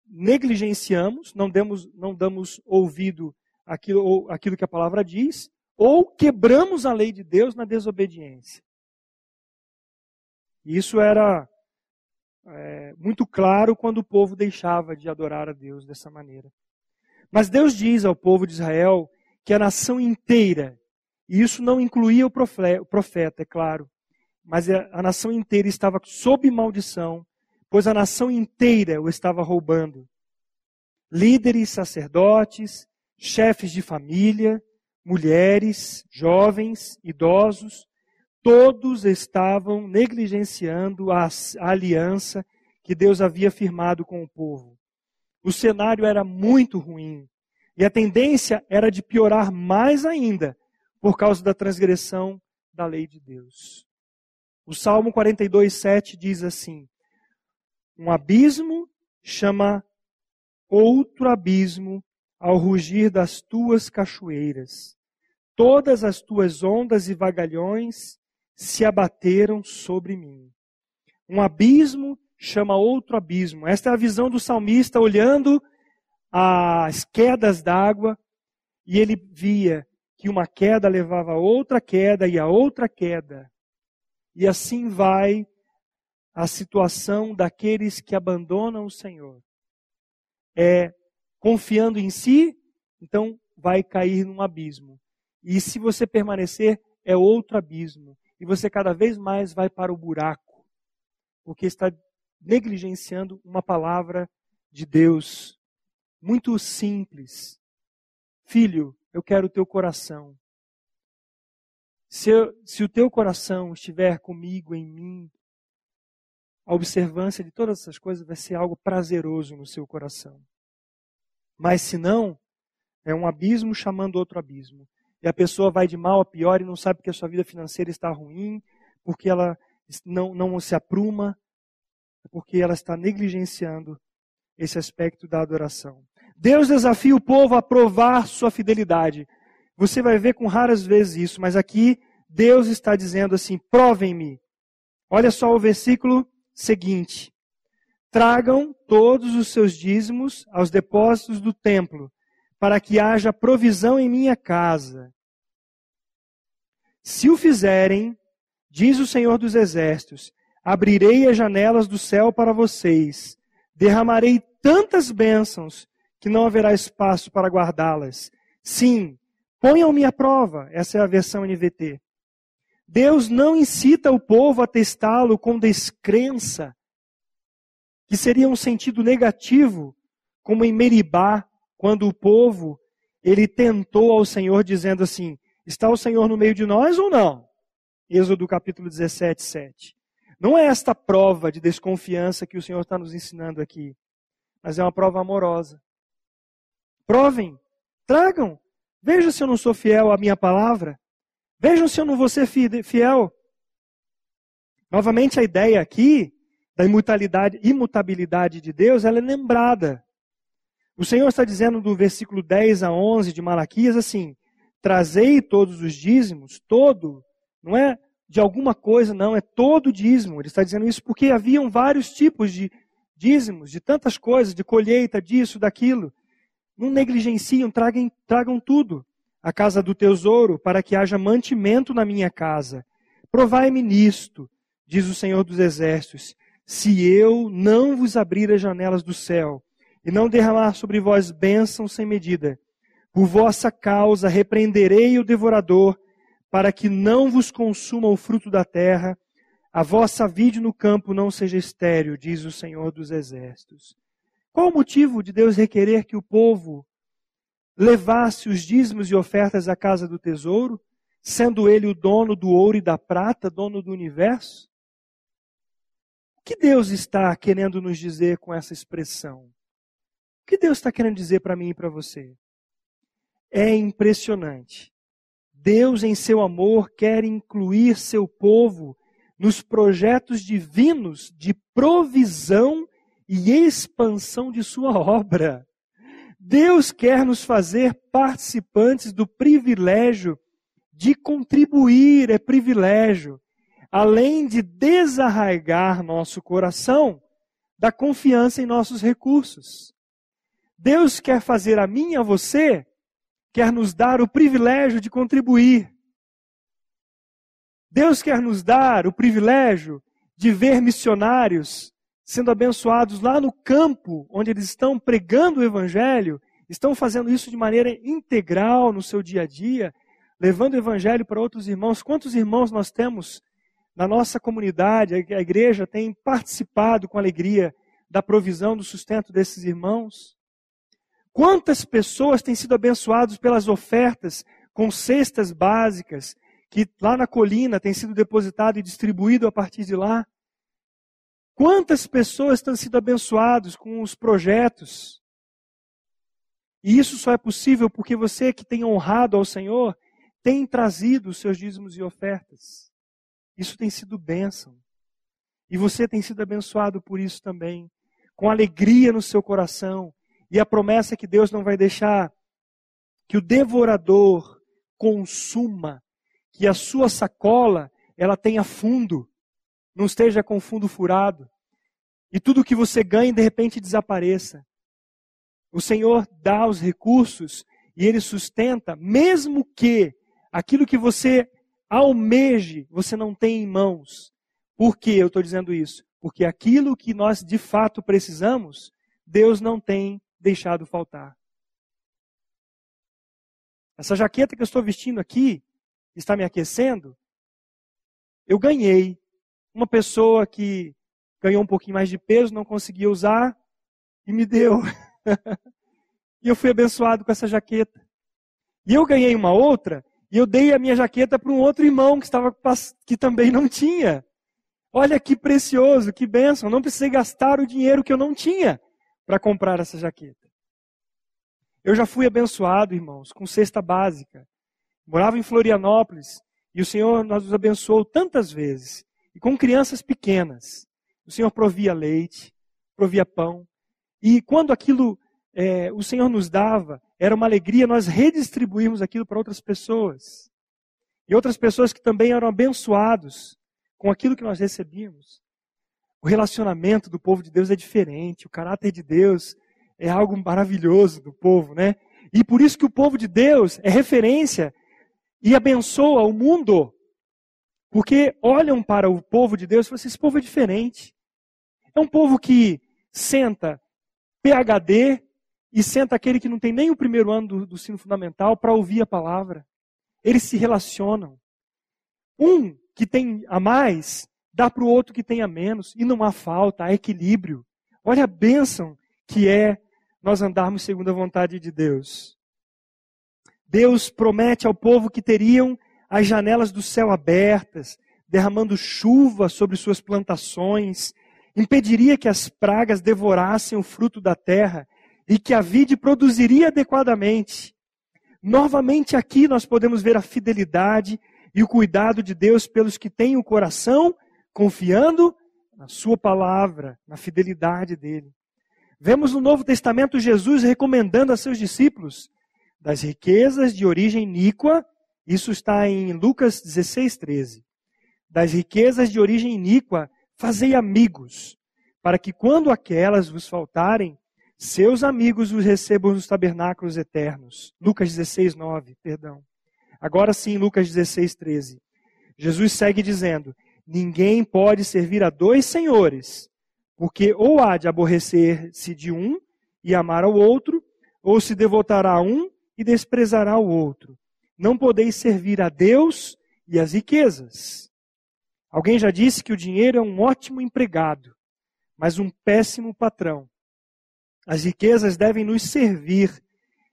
negligenciamos, não damos, não damos ouvido àquilo, àquilo que a palavra diz, ou quebramos a lei de Deus na desobediência. Isso era é, muito claro quando o povo deixava de adorar a Deus dessa maneira. Mas Deus diz ao povo de Israel que a nação inteira, e isso não incluía o profeta, é claro, mas a nação inteira estava sob maldição, pois a nação inteira o estava roubando. Líderes, sacerdotes, chefes de família, mulheres, jovens, idosos, todos estavam negligenciando a, aliança que Deus havia firmado com o povo. O cenário era muito ruim. E a tendência era de piorar mais ainda por causa da transgressão da lei de Deus. O Salmo 42, 7 diz assim: Um abismo chama outro abismo ao rugir das tuas cachoeiras. Todas as tuas ondas e vagalhões se abateram sobre mim. Um abismo chama outro abismo. Esta é a visão do salmista olhando as quedas d'água e ele via que uma queda levava a outra queda e a outra queda. E assim vai a situação daqueles que abandonam o Senhor. É confiando em si, então vai cair num abismo. E se você permanecer, é outro abismo e você cada vez mais vai para o buraco, porque está negligenciando uma palavra de Deus muito simples. Filho, eu quero o teu coração. Se, eu, se o teu coração estiver comigo, em mim, a observância de todas essas coisas vai ser algo prazeroso no seu coração. Mas se não, é um abismo chamando outro abismo. E a pessoa vai de mal a pior e não sabe que a sua vida financeira está ruim, porque ela não, não se apruma, porque ela está negligenciando esse aspecto da adoração. Deus desafia o povo a provar sua fidelidade. Você vai ver com raras vezes isso, mas aqui Deus está dizendo assim: provem-me. Olha só o versículo seguinte: Tragam todos os seus dízimos aos depósitos do templo, para que haja provisão em minha casa. Se o fizerem, diz o Senhor dos Exércitos, abrirei as janelas do céu para vocês, derramarei tantas bênçãos que não haverá espaço para guardá-las. Sim, ponham-me à prova. Essa é a versão NVT. Deus não incita o povo a testá-lo com descrença, que seria um sentido negativo, como em Meribá, quando o povo ele tentou ao Senhor dizendo assim: Está o Senhor no meio de nós ou não? Êxodo capítulo 17, 7. Não é esta prova de desconfiança que o Senhor está nos ensinando aqui, mas é uma prova amorosa. Provem, tragam, vejam se eu não sou fiel à minha palavra, vejam se eu não vou ser fiel. Novamente, a ideia aqui da imutabilidade, de Deus, ela é lembrada. O Senhor está dizendo do versículo 10 a 11 de Malaquias assim: Trazei todos os dízimos, todo, não é de alguma coisa, não, é todo dízimo. Ele está dizendo isso porque haviam vários tipos de dízimos, de tantas coisas, de colheita, disso, daquilo. Não negligenciam, tragam, tragam tudo à casa do tesouro, para que haja mantimento na minha casa. Provai-me nisto, diz o Senhor dos Exércitos, se eu não vos abrir as janelas do céu e não derramar sobre vós bênçãos sem medida. Por vossa causa repreenderei o devorador, para que não vos consuma o fruto da terra, a vossa vide no campo não seja estéril, diz o Senhor dos Exércitos. Qual o motivo de Deus requerer que o povo levasse os dízimos e ofertas à casa do tesouro, sendo ele o dono do ouro e da prata, dono do universo? O que Deus está querendo nos dizer com essa expressão? Que Deus está querendo dizer para mim e para você? É impressionante. Deus, em seu amor, quer incluir seu povo nos projetos divinos de provisão e expansão de sua obra. Deus quer nos fazer participantes do privilégio de contribuir, é privilégio, além de desarraigar nosso coração da confiança em nossos recursos. Deus quer fazer a mim e a você, quer nos dar o privilégio de contribuir. Deus quer nos dar o privilégio de ver missionários sendo abençoados lá no campo, onde eles estão pregando o Evangelho, estão fazendo isso de maneira integral no seu dia a dia, levando o Evangelho para outros irmãos. Quantos irmãos nós temos na nossa comunidade? A igreja tem participado com alegria da provisão, do sustento desses irmãos. Quantas pessoas têm sido abençoadas pelas ofertas com cestas básicas, que lá na colina tem sido depositado e distribuído a partir de lá? Quantas pessoas têm sido abençoadas com os projetos? E isso só é possível porque você que tem honrado ao Senhor tem trazido os seus dízimos e ofertas. Isso tem sido bênção. E você tem sido abençoado por isso também, com alegria no seu coração. E a promessa é que Deus não vai deixar que o devorador consuma, que a sua sacola ela tenha fundo não esteja com fundo furado e tudo que você ganha de repente desapareça. O Senhor dá os recursos e Ele sustenta, mesmo que aquilo que você almeje, você não tem em mãos. Por que eu estou dizendo isso? Porque aquilo que nós de fato precisamos, Deus não tem deixado faltar. Essa jaqueta que eu estou vestindo aqui, está me aquecendo, eu ganhei uma pessoa que ganhou um pouquinho mais de peso, não conseguia usar e me deu. (laughs) e eu fui abençoado com essa jaqueta. E eu ganhei uma outra e eu dei a minha jaqueta para um outro irmão que estava que também não tinha. Olha que precioso, que bênção. Não precisei gastar o dinheiro que eu não tinha para comprar essa jaqueta. Eu já fui abençoado, irmãos, com cesta básica. Morava em Florianópolis e o Senhor nos abençoou tantas vezes. E com crianças pequenas. O Senhor provia leite, provia pão. E quando aquilo é, o Senhor nos dava, era uma alegria nós redistribuirmos aquilo para outras pessoas. E outras pessoas que também eram abençoados com aquilo que nós recebíamos. O relacionamento do povo de Deus é diferente, o caráter de Deus é algo maravilhoso do povo, né? E por isso que o povo de Deus é referência e abençoa o mundo. Porque olham para o povo de Deus e falam assim, esse povo é diferente. É um povo que senta PHD e senta aquele que não tem nem o primeiro ano do, do ensino fundamental para ouvir a palavra. Eles se relacionam. Um que tem a mais dá para o outro que tem a menos. E não há falta, há equilíbrio. Olha a bênção que é nós andarmos segundo a vontade de Deus. Deus promete ao povo que teriam as janelas do céu abertas, derramando chuva sobre suas plantações, impediria que as pragas devorassem o fruto da terra e que a vide produziria adequadamente. Novamente aqui nós podemos ver a fidelidade e o cuidado de Deus pelos que têm o coração confiando na Sua palavra, na fidelidade dele. Vemos no Novo Testamento Jesus recomendando a seus discípulos das riquezas de origem iníqua, isso está em Lucas 16, 13. Das riquezas de origem iníqua, fazei amigos, para que quando aquelas vos faltarem, seus amigos os recebam nos tabernáculos eternos. Lucas 16, 9, perdão. Agora sim, Lucas 16, 13. Jesus segue dizendo: Ninguém pode servir a dois senhores, porque ou há de aborrecer-se de um e amar ao outro, ou se devotará a um e desprezará o outro. Não podeis servir a Deus e as riquezas. Alguém já disse que o dinheiro é um ótimo empregado, mas um péssimo patrão. As riquezas devem nos servir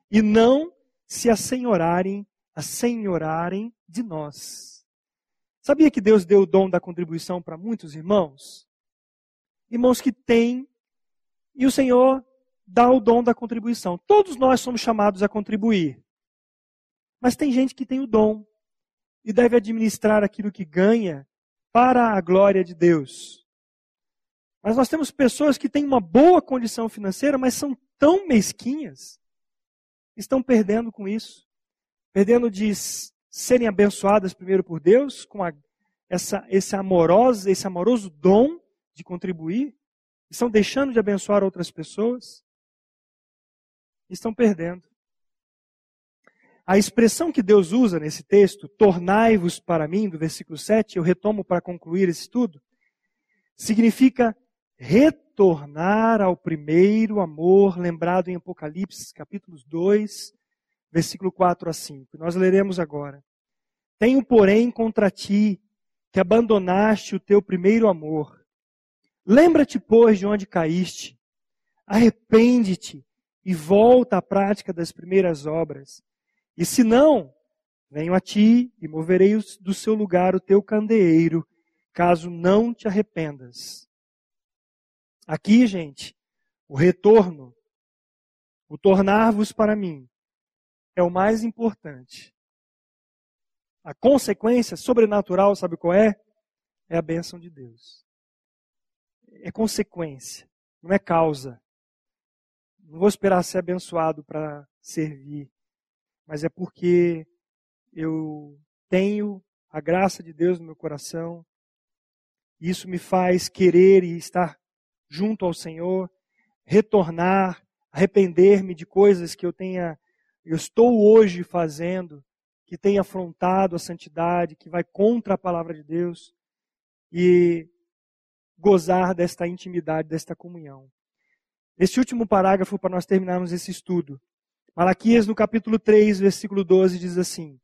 e não se assenhorarem, assenhorarem de nós. Sabia que Deus deu o dom da contribuição para muitos irmãos? Irmãos que têm, e o Senhor dá o dom da contribuição. Todos nós somos chamados a contribuir. Mas tem gente que tem o dom e deve administrar aquilo que ganha para a glória de Deus. Mas nós temos pessoas que têm uma boa condição financeira, mas são tão mesquinhas, estão perdendo com isso. Perdendo de serem abençoadas primeiro por Deus, com a, essa, esse, amoroso, esse amoroso dom de contribuir, estão deixando de abençoar outras pessoas, estão perdendo. A expressão que Deus usa nesse texto, tornai-vos para mim, do versículo 7, eu retomo para concluir esse estudo, significa retornar ao primeiro amor lembrado em Apocalipse, capítulos 2, versículo 4 a 5. Nós leremos agora. Tenho, porém, contra ti que abandonaste o teu primeiro amor. Lembra-te, pois, de onde caíste. Arrepende-te e volta à prática das primeiras obras. E se não, venho a ti e moverei do seu lugar o teu candeeiro, caso não te arrependas. Aqui, gente, o retorno, o tornar-vos para mim, é o mais importante. A consequência sobrenatural, sabe qual é? É a bênção de Deus. É consequência, não é causa. Não vou esperar ser abençoado para servir, mas é porque eu tenho a graça de Deus no meu coração. Isso me faz querer e estar junto ao Senhor, retornar, arrepender-me de coisas que eu tenha, eu estou hoje fazendo, que tenha afrontado a santidade, que vai contra a palavra de Deus e gozar desta intimidade, desta comunhão. Este último parágrafo para nós terminarmos esse estudo. Malaquias no capítulo 3, versículo 12 diz assim: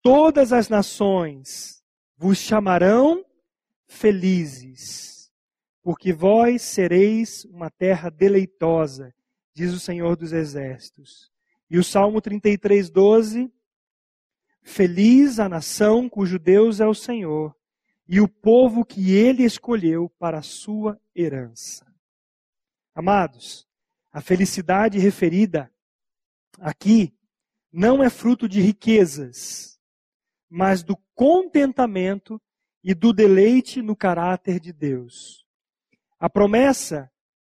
Todas as nações vos chamarão felizes porque vós sereis uma terra deleitosa, diz o Senhor dos Exércitos. E o Salmo 33, 12. Feliz a nação cujo Deus é o Senhor, e o povo que ele escolheu para a sua herança. Amados, a felicidade referida aqui não é fruto de riquezas, mas do contentamento e do deleite no caráter de Deus. A promessa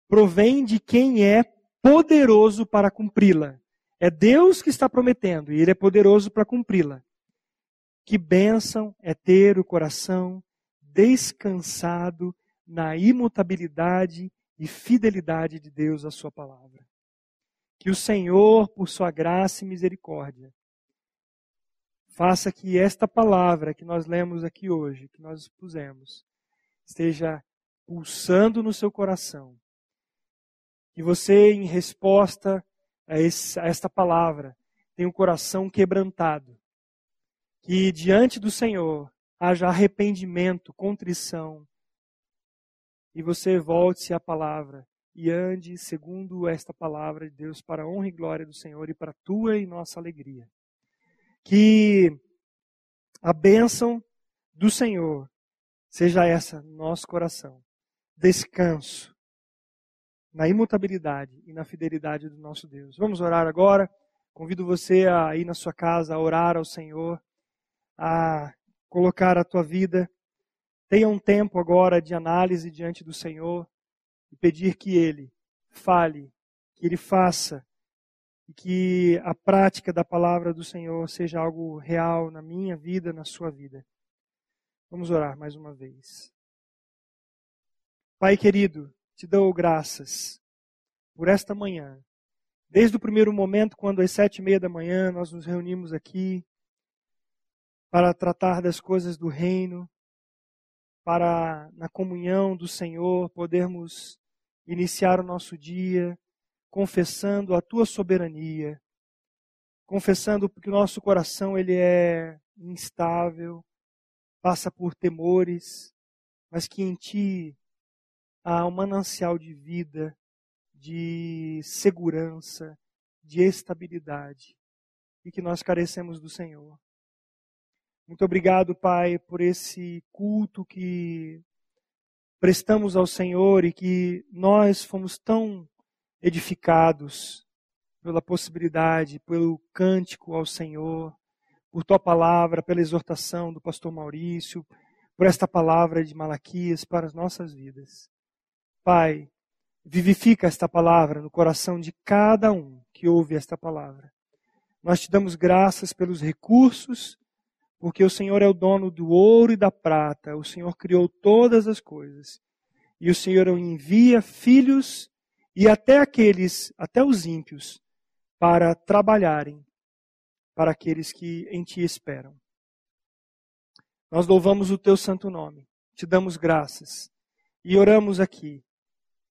provém de quem é poderoso para cumpri-la. É Deus que está prometendo e Ele é poderoso para cumpri-la. Que bênção é ter o coração descansado na imutabilidade e fidelidade de Deus à Sua palavra. Que o Senhor, por Sua graça e misericórdia, faça que esta palavra que nós lemos aqui hoje, que nós expusemos, esteja pulsando no seu coração. Que você, em resposta a, esse, a esta palavra, tenha um coração quebrantado. Que diante do Senhor haja arrependimento, contrição, e você volte-se à palavra e ande segundo esta palavra de Deus para a honra e glória do Senhor e para a tua e nossa alegria. Que a bênção do Senhor seja essa no nosso coração. Descanso na imutabilidade e na fidelidade do nosso Deus. Vamos orar agora. Convido você a ir na sua casa, a orar ao Senhor, a colocar a tua vida. Tenha um tempo agora de análise diante do Senhor e pedir que Ele fale, que Ele faça e que a prática da palavra do Senhor seja algo real na minha vida, na sua vida. Vamos orar mais uma vez. Pai querido, te dou graças por esta manhã. Desde o primeiro momento, quando às sete e meia da manhã nós nos reunimos aqui para tratar das coisas do reino, para na comunhão do Senhor podermos iniciar o nosso dia confessando a tua soberania, confessando que o nosso coração ele é instável, passa por temores, mas que em ti há um manancial de vida, de segurança, de estabilidade e que nós carecemos do Senhor. Muito obrigado, Pai, por esse culto que prestamos ao Senhor e que nós fomos tão edificados pela possibilidade, pelo cântico ao Senhor, por tua palavra, pela exortação do pastor Maurício, por esta palavra de Malaquias para as nossas vidas. Pai, vivifica esta palavra no coração de cada um que ouve esta palavra. Nós te damos graças pelos recursos, porque o Senhor é o dono do ouro e da prata, o Senhor criou todas as coisas. E o Senhor envia filhos e até aqueles, até os ímpios, para trabalharem para aqueles que em ti esperam. Nós louvamos o teu santo nome, te damos graças e oramos aqui